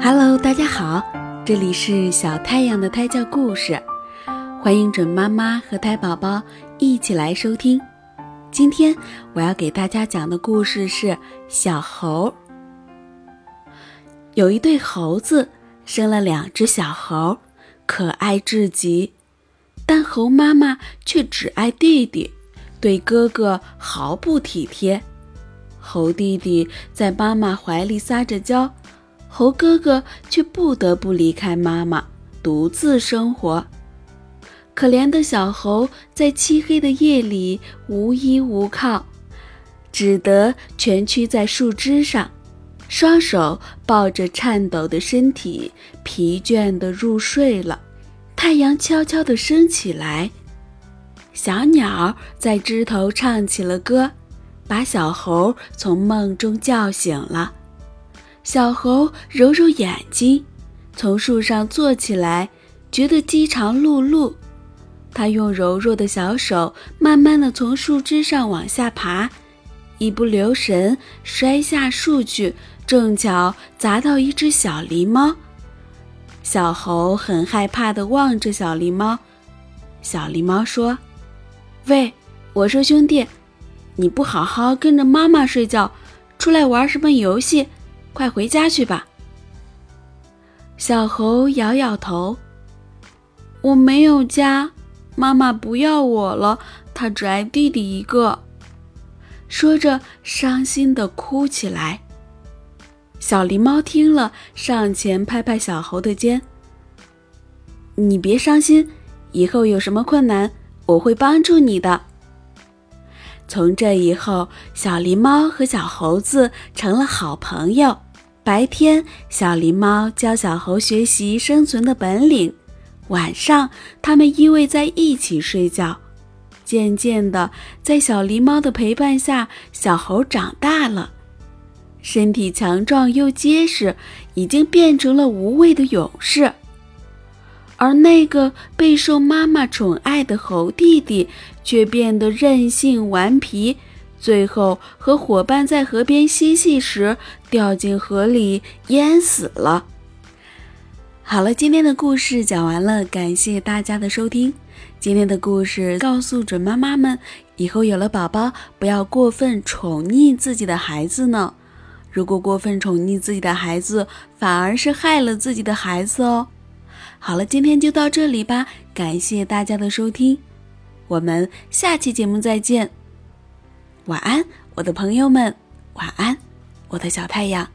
Hello，大家好，这里是小太阳的胎教故事，欢迎准妈妈和胎宝宝一起来收听。今天我要给大家讲的故事是小猴。有一对猴子生了两只小猴，可爱至极，但猴妈妈却只爱弟弟，对哥哥毫不体贴。猴弟弟在妈妈怀里撒着娇，猴哥哥却不得不离开妈妈，独自生活。可怜的小猴在漆黑的夜里无依无靠，只得蜷曲在树枝上，双手抱着颤抖的身体，疲倦地入睡了。太阳悄悄地升起来，小鸟在枝头唱起了歌。把小猴从梦中叫醒了，小猴揉揉眼睛，从树上坐起来，觉得饥肠辘辘。他用柔弱的小手慢慢的从树枝上往下爬，一不留神摔下树去，正巧砸到一只小狸猫。小猴很害怕的望着小狸猫，小狸猫说：“喂，我说兄弟。”你不好好跟着妈妈睡觉，出来玩什么游戏？快回家去吧。小猴摇摇头：“我没有家，妈妈不要我了，她只爱弟弟一个。”说着，伤心的哭起来。小狸猫听了，上前拍拍小猴的肩：“你别伤心，以后有什么困难，我会帮助你的。”从这以后，小狸猫和小猴子成了好朋友。白天，小狸猫教小猴学习生存的本领；晚上，它们依偎在一起睡觉。渐渐的，在小狸猫的陪伴下，小猴长大了，身体强壮又结实，已经变成了无畏的勇士。而那个备受妈妈宠爱的猴弟弟，却变得任性顽皮，最后和伙伴在河边嬉戏时掉进河里淹死了。好了，今天的故事讲完了，感谢大家的收听。今天的故事告诉准妈妈们，以后有了宝宝，不要过分宠溺自己的孩子呢。如果过分宠溺自己的孩子，反而是害了自己的孩子哦。好了，今天就到这里吧，感谢大家的收听，我们下期节目再见。晚安，我的朋友们，晚安，我的小太阳。